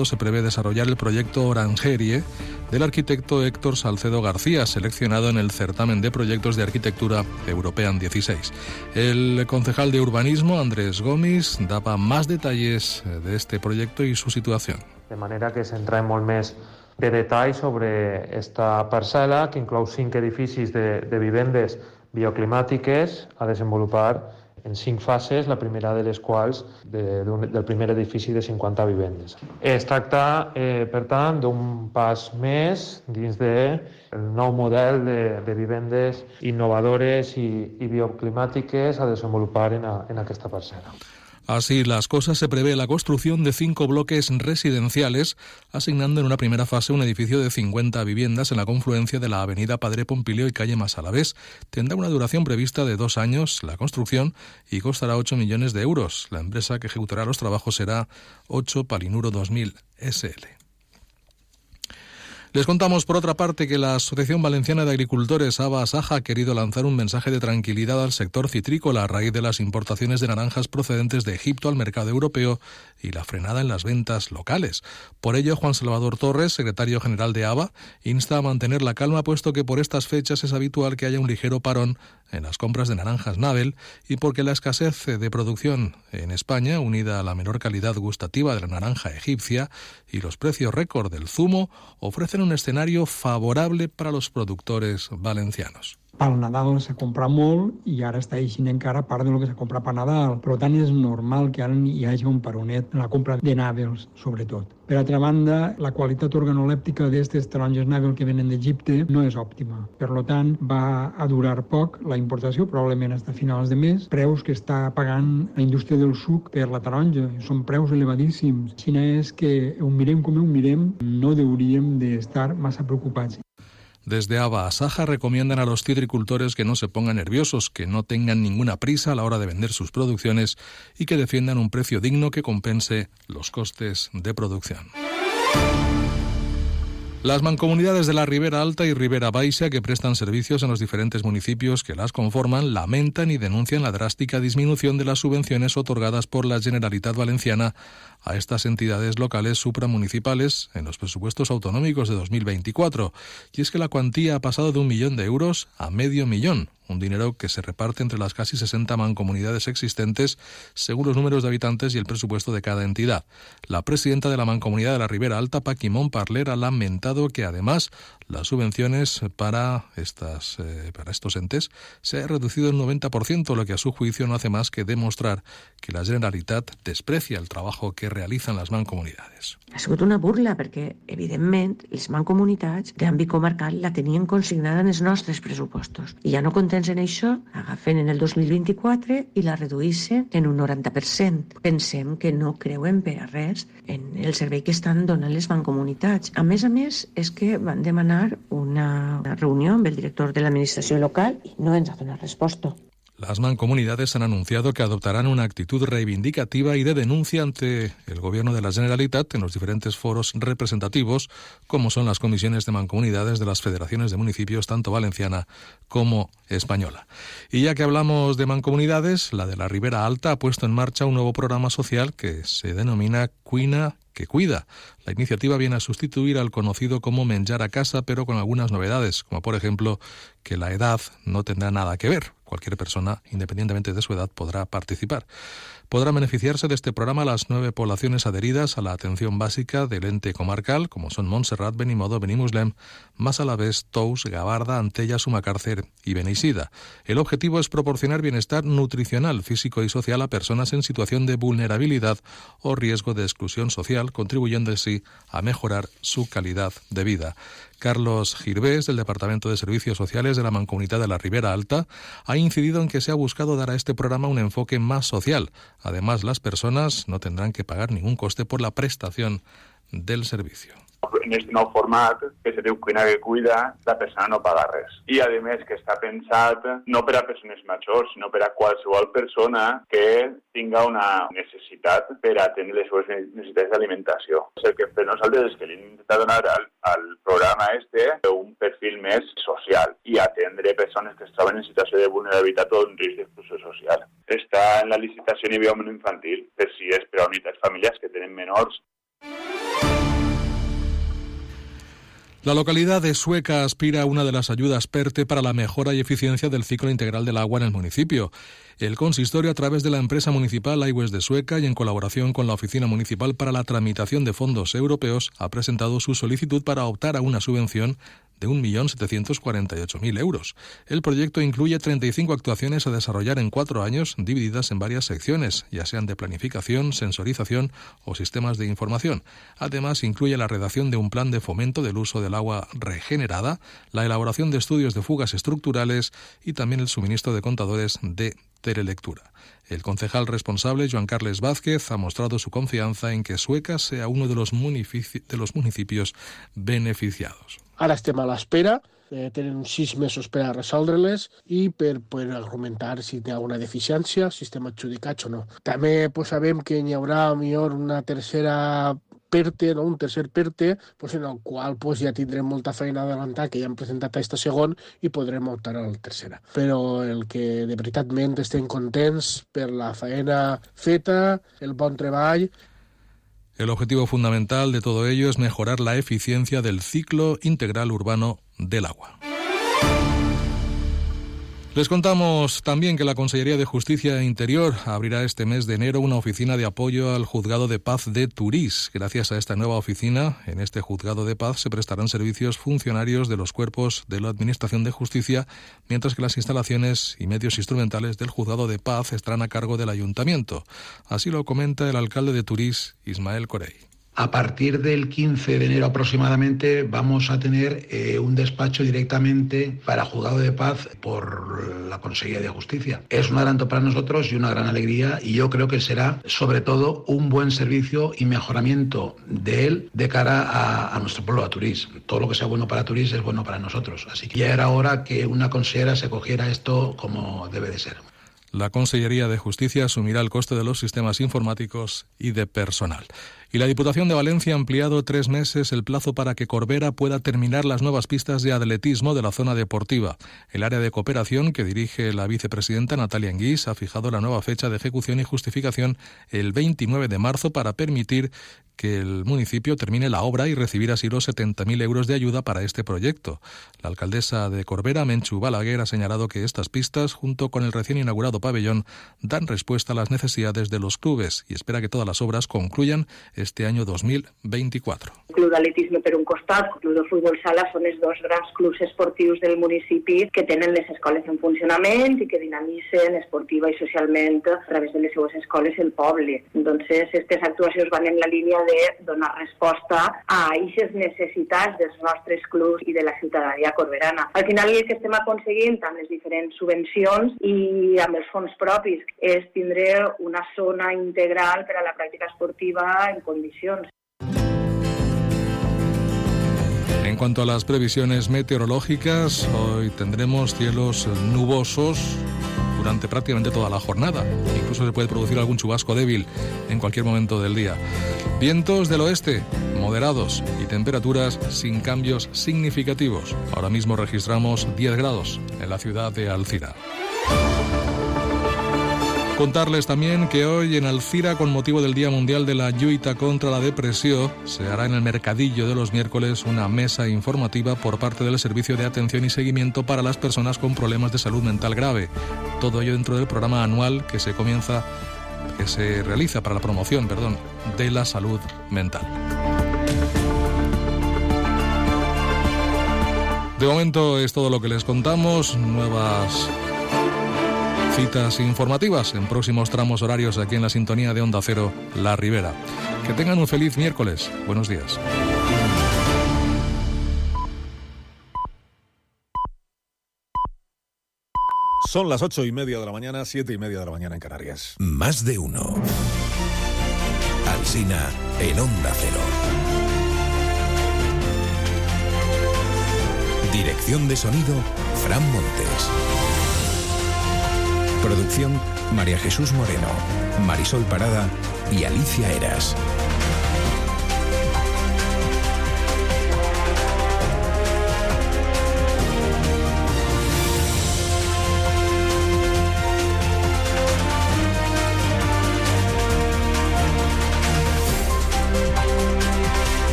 Estado se prevé desarrollar el proyecto Orangerie del arquitecto Héctor Salcedo García, seleccionado en el certamen de proyectos de arquitectura European 16. El concejal de urbanismo, Andrés Gómez, daba más detalles de este proyecto y su situación. De manera que centrem molt més de detall sobre esta parcel·la, que inclou cinc edificis de, de vivendes bioclimàtiques a desenvolupar en cinc fases, la primera de les quals de, del primer edifici de 50 vivendes. Es tracta, eh, per tant, d'un pas més dins del de nou model de, de vivendes innovadores i, i bioclimàtiques a desenvolupar en, a, en aquesta parcel·la. Así las cosas, se prevé la construcción de cinco bloques residenciales, asignando en una primera fase un edificio de 50 viviendas en la confluencia de la avenida Padre Pompilio y calle Masalavés. Tendrá una duración prevista de dos años la construcción y costará 8 millones de euros. La empresa que ejecutará los trabajos será 8 Palinuro 2000 SL. Les contamos, por otra parte, que la Asociación Valenciana de Agricultores, ABA Saja, ha querido lanzar un mensaje de tranquilidad al sector citrícola a raíz de las importaciones de naranjas procedentes de Egipto al mercado europeo y la frenada en las ventas locales. Por ello, Juan Salvador Torres, secretario general de ABA, insta a mantener la calma, puesto que por estas fechas es habitual que haya un ligero parón en las compras de naranjas Nabel y porque la escasez de producción en España, unida a la menor calidad gustativa de la naranja egipcia y los precios récord del zumo, ofrecen un escenario favorable para los productores valencianos. Pel Nadal s'ha comprat molt i ara està eixint encara part del que s'ha comprat per Nadal. Per tant, és normal que ara hi hagi un peronet en la compra de nàvels, sobretot. Per altra banda, la qualitat organolèptica d'aquestes taronges nàvel que venen d'Egipte no és òptima. Per tant, va a durar poc la importació, probablement fins a finals de mes. Preus que està pagant la indústria del suc per la taronja. Són preus elevadíssims. Xina és que ho mirem com ho mirem, no hauríem d'estar massa preocupats. Desde ABA a Saja recomiendan a los citricultores que no se pongan nerviosos, que no tengan ninguna prisa a la hora de vender sus producciones y que defiendan un precio digno que compense los costes de producción. Las mancomunidades de la Ribera Alta y Ribera Baixa, que prestan servicios en los diferentes municipios que las conforman, lamentan y denuncian la drástica disminución de las subvenciones otorgadas por la Generalitat Valenciana a estas entidades locales supramunicipales en los presupuestos autonómicos de 2024. Y es que la cuantía ha pasado de un millón de euros a medio millón, un dinero que se reparte entre las casi 60 mancomunidades existentes según los números de habitantes y el presupuesto de cada entidad. La presidenta de la mancomunidad de la Ribera Alta, Paquimón Parler, ha lamentado que además las subvenciones para, estas, eh, para estos entes se ha reducido un 90%, lo que a su juicio no hace más que demostrar que la Generalitat desprecia el trabajo que realitzan les mancomunidades. Ha sigut una burla perquè, evidentment, les mancomunitats d'àmbit comarcal la tenien consignada en els nostres pressupostos. I ja no contents en això, agafen en el 2024 i la reduïssen en un 90%. Pensem que no creuen per a res en el servei que estan donant les mancomunitats. A més a més, és que van demanar una reunió amb el director de l'administració local i no ens ha donat resposta. Las mancomunidades han anunciado que adoptarán una actitud reivindicativa y de denuncia ante el gobierno de la Generalitat en los diferentes foros representativos, como son las comisiones de mancomunidades de las federaciones de municipios tanto valenciana como española. Y ya que hablamos de mancomunidades, la de la Ribera Alta ha puesto en marcha un nuevo programa social que se denomina Cuina que cuida. La iniciativa viene a sustituir al conocido como Menjar a casa, pero con algunas novedades, como por ejemplo que la edad no tendrá nada que ver. Cualquier persona, independientemente de su edad, podrá participar. Podrán beneficiarse de este programa las nueve poblaciones adheridas a la atención básica del ente comarcal, como son Montserrat, Benimodo, Benimuslem, más a la vez Tous, Gabarda, Antella, Sumacárcer y Beneisida. El objetivo es proporcionar bienestar nutricional, físico y social a personas en situación de vulnerabilidad o riesgo de exclusión social, contribuyendo así a mejorar su calidad de vida. Carlos Girvés, del Departamento de Servicios Sociales de la Mancomunidad de la Ribera Alta, ha incidido en que se ha buscado dar a este programa un enfoque más social. Además, las personas no tendrán que pagar ningún coste por la prestación del servicio. En aquest nou format, que se diu Cuina que cuida, la persona no paga res. I, a més, que està pensat no per a persones majors, sinó per a qualsevol persona que tinga una necessitat per atendre les seves necessitats d'alimentació. El que per nosaltres és que li hem intentat donar al, al programa este un perfil més social i atendre persones que es troben en situació de vulnerabilitat o en risc d'exclusió social. Està en la licitació a nivell infantil, per si és per a unitats familiars que tenen menors. La localidad de Sueca aspira a una de las ayudas PERTE para la mejora y eficiencia del ciclo integral del agua en el municipio. El consistorio, a través de la empresa municipal Aigües de Sueca y en colaboración con la Oficina Municipal para la Tramitación de Fondos Europeos, ha presentado su solicitud para optar a una subvención de 1.748.000 euros. El proyecto incluye 35 actuaciones a desarrollar en cuatro años, divididas en varias secciones, ya sean de planificación, sensorización o sistemas de información. Además, incluye la redacción de un plan de fomento del uso del agua regenerada, la elaboración de estudios de fugas estructurales y también el suministro de contadores de telelectura. El concejal responsable, Joan Carles Vázquez, ha mostrado su confianza en que Sueca sea uno de los, municipios beneficiados. Ara estem a l'espera, eh, tenen sis mesos per a resoldre-les i per, per argumentar si hi ha una deficiència, si estem adjudicats o no. També pues, sabem que hi haurà millor una tercera PERTE, no? un tercer PERTE, pues, en el qual pues, ja tindrem molta feina adelantar, que ja hem presentat aquesta segon i podrem optar a la tercera. Però el que de veritatment estem contents per la feina feta, el bon treball el objetivo fundamental de todo ello es mejorar la eficiencia del ciclo integral urbano del agua. Les contamos también que la Consellería de Justicia e Interior abrirá este mes de enero una oficina de apoyo al Juzgado de Paz de Turís. Gracias a esta nueva oficina, en este Juzgado de Paz se prestarán servicios funcionarios de los cuerpos de la Administración de Justicia, mientras que las instalaciones y medios instrumentales del Juzgado de Paz estarán a cargo del Ayuntamiento. Así lo comenta el alcalde de Turís, Ismael Corey. A partir del 15 de enero aproximadamente vamos a tener eh, un despacho directamente para juzgado de paz por la Consejería de Justicia. Es un adelanto para nosotros y una gran alegría y yo creo que será sobre todo un buen servicio y mejoramiento de él de cara a, nuestro pueblo, a Turís. Todo lo que sea bueno para Turís es bueno para nosotros. Así que ya era hora que una consejera se cogiera esto como debe de ser. La Consellería de Justicia asumirá el coste de los sistemas informáticos y de personal. Y la Diputación de Valencia ha ampliado tres meses el plazo para que Corbera pueda terminar las nuevas pistas de atletismo de la zona deportiva. El área de cooperación que dirige la vicepresidenta Natalia Enguís ha fijado la nueva fecha de ejecución y justificación el 29 de marzo para permitir que el municipio termine la obra y recibir así los 70.000 euros de ayuda para este proyecto. La alcaldesa de Corbera, Menchu Balaguer, ha señalado que estas pistas, junto con el recién inaugurado pabellón, dan respuesta a las necesidades de los clubes y espera que todas las obras concluyan este año 2024. El Club d'Atletisme per un costat, Club de Futbol Sala són els dos grans clubs esportius del municipi que tenen les escoles en funcionament i que dinamitzen esportiva i socialment a través de les seues escoles el poble. Entonces, aquestes actuacions van en la línia de donar resposta a aquestes necessitats dels nostres clubs i de la ciutadania corberana. Al final el que estem aconseguint amb les diferents subvencions i amb els fons propis és tindre una zona integral per a la pràctica esportiva en En cuanto a las previsiones meteorológicas, hoy tendremos cielos nubosos durante prácticamente toda la jornada. Incluso se puede producir algún chubasco débil en cualquier momento del día. Vientos del oeste, moderados y temperaturas sin cambios significativos. Ahora mismo registramos 10 grados en la ciudad de Alcira. Contarles también que hoy en Alcira, con motivo del Día Mundial de la Lluita contra la Depresión, se hará en el Mercadillo de los miércoles una mesa informativa por parte del Servicio de Atención y Seguimiento para las personas con problemas de salud mental grave. Todo ello dentro del programa anual que se comienza que se realiza para la promoción, perdón, de la salud mental. De momento es todo lo que les contamos. Nuevas citas informativas en próximos tramos horarios aquí en la sintonía de Onda Cero La Ribera. Que tengan un feliz miércoles. Buenos días. Son las ocho y media de la mañana, siete y media de la mañana en Canarias. Más de uno. Alsina en Onda Cero. Dirección de sonido, Fran Montes. Producción María Jesús Moreno, Marisol Parada y Alicia Eras.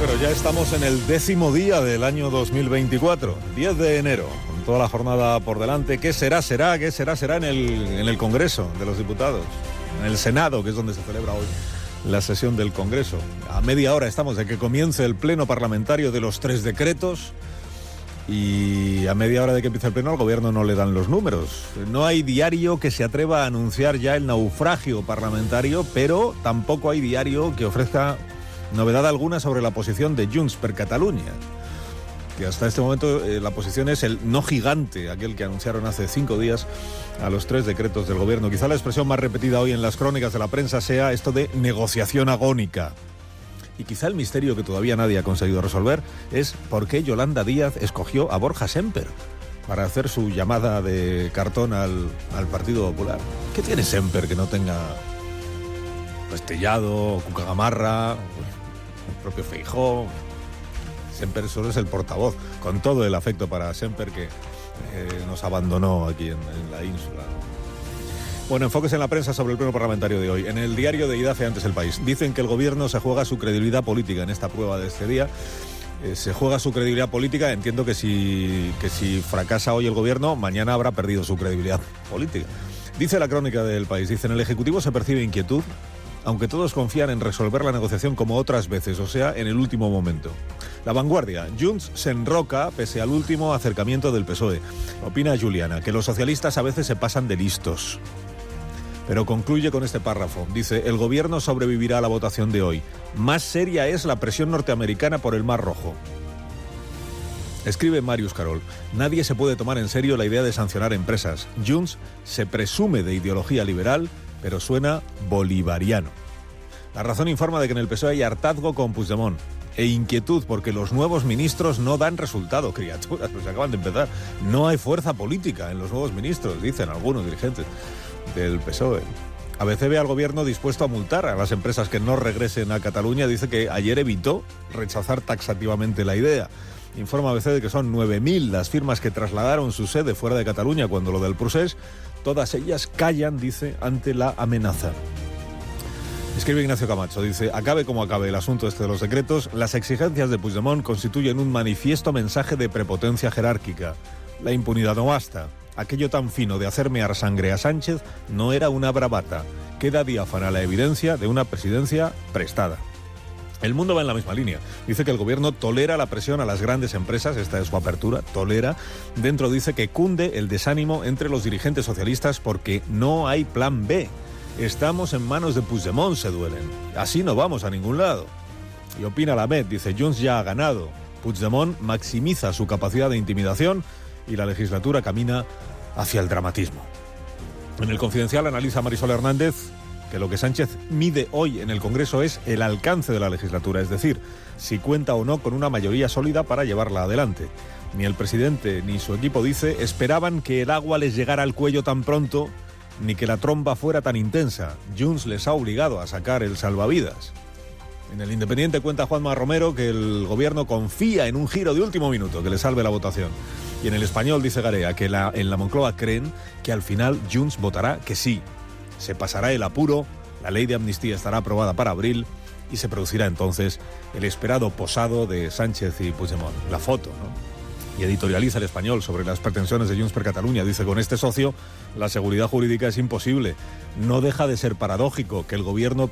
Pero ya estamos en el décimo día del año 2024, 10 de enero, con toda la jornada por delante. ¿Qué será, será, qué será, será en el, en el Congreso de los Diputados? En el Senado, que es donde se celebra hoy la sesión del Congreso. A media hora estamos de que comience el pleno parlamentario de los tres decretos y a media hora de que empiece el pleno al gobierno no le dan los números. No hay diario que se atreva a anunciar ya el naufragio parlamentario, pero tampoco hay diario que ofrezca novedad alguna sobre la posición de Junts per Catalunya. Que hasta este momento eh, la posición es el no gigante, aquel que anunciaron hace cinco días a los tres decretos del gobierno. Quizá la expresión más repetida hoy en las crónicas de la prensa sea esto de negociación agónica. Y quizá el misterio que todavía nadie ha conseguido resolver es por qué Yolanda Díaz escogió a Borja Semper para hacer su llamada de cartón al, al Partido Popular. ¿Qué tiene Semper que no tenga Pestellado, Cucagamarra, el propio Feijó? Semper solo es el portavoz, con todo el afecto para Semper que eh, nos abandonó aquí en, la ínsula. Bueno, enfoques en la prensa sobre el pleno parlamentario de hoy. En el diario de IDAFE antes el país. Dicen que el gobierno se juega su credibilidad política en esta prueba de este día. Eh, se juega su credibilidad política. Entiendo que si, que si fracasa hoy el gobierno, mañana habrá perdido su credibilidad política. Dice la crónica del país. Dice, en el Ejecutivo se percibe inquietud, aunque todos confían en resolver la negociación como otras veces, o sea, en el último momento. La vanguardia. Junts se enroca pese al último acercamiento del PSOE. Opina Juliana que los socialistas a veces se pasan de listos. Pero concluye con este párrafo. Dice, el gobierno sobrevivirá a la votación de hoy. Más seria es la presión norteamericana por el Mar Rojo. Escribe Marius Carol, nadie se puede tomar en serio la idea de sancionar empresas. Junts se presume de ideología liberal, pero suena bolivariano. La razón informa de que en el PSOE hay hartazgo con Puigdemont e inquietud porque los nuevos ministros no dan resultado, criaturas, pues acaban de empezar. No hay fuerza política en los nuevos ministros, dicen algunos dirigentes del PSOE. ABC ve al gobierno dispuesto a multar a las empresas que no regresen a Cataluña. Dice que ayer evitó rechazar taxativamente la idea. Informa ABC de que son 9.000 las firmas que trasladaron su sede fuera de Cataluña cuando lo del procés. Todas ellas callan, dice, ante la amenaza. Escribe Ignacio Camacho, dice, acabe como acabe el asunto este de los decretos, las exigencias de Puigdemont constituyen un manifiesto mensaje de prepotencia jerárquica. La impunidad no basta. Aquello tan fino de hacer mear sangre a Sánchez no era una bravata. Queda diáfana la evidencia de una presidencia prestada. El mundo va en la misma línea. Dice que el gobierno tolera la presión a las grandes empresas, esta es su apertura, tolera. Dentro dice que cunde el desánimo entre los dirigentes socialistas porque no hay plan B. Estamos en manos de Puigdemont, se duelen. Así no vamos a ningún lado. Y opina la MED, dice Junts ya ha ganado. Puigdemont maximiza su capacidad de intimidación y la legislatura camina hacia el dramatismo. En el confidencial analiza Marisol Hernández que lo que Sánchez mide hoy en el Congreso es el alcance de la legislatura, es decir, si cuenta o no con una mayoría sólida para llevarla adelante. Ni el presidente ni su equipo, dice, esperaban que el agua les llegara al cuello tan pronto, ni que la tromba fuera tan intensa. Junts les ha obligado a sacar el salvavidas. En el Independiente cuenta Juanma Romero que el gobierno confía en un giro de último minuto que le salve la votación. Y en el español dice Garea que la, en la Moncloa creen que al final Junts votará que sí. Se pasará el apuro, la ley de amnistía estará aprobada para abril y se producirá entonces el esperado posado de Sánchez y Puigdemont. La foto, ¿no? Y editorializa el español sobre las pretensiones de Junts per Catalunya. Dice, con este socio, la seguridad jurídica es imposible. No deja de ser paradójico que el gobierno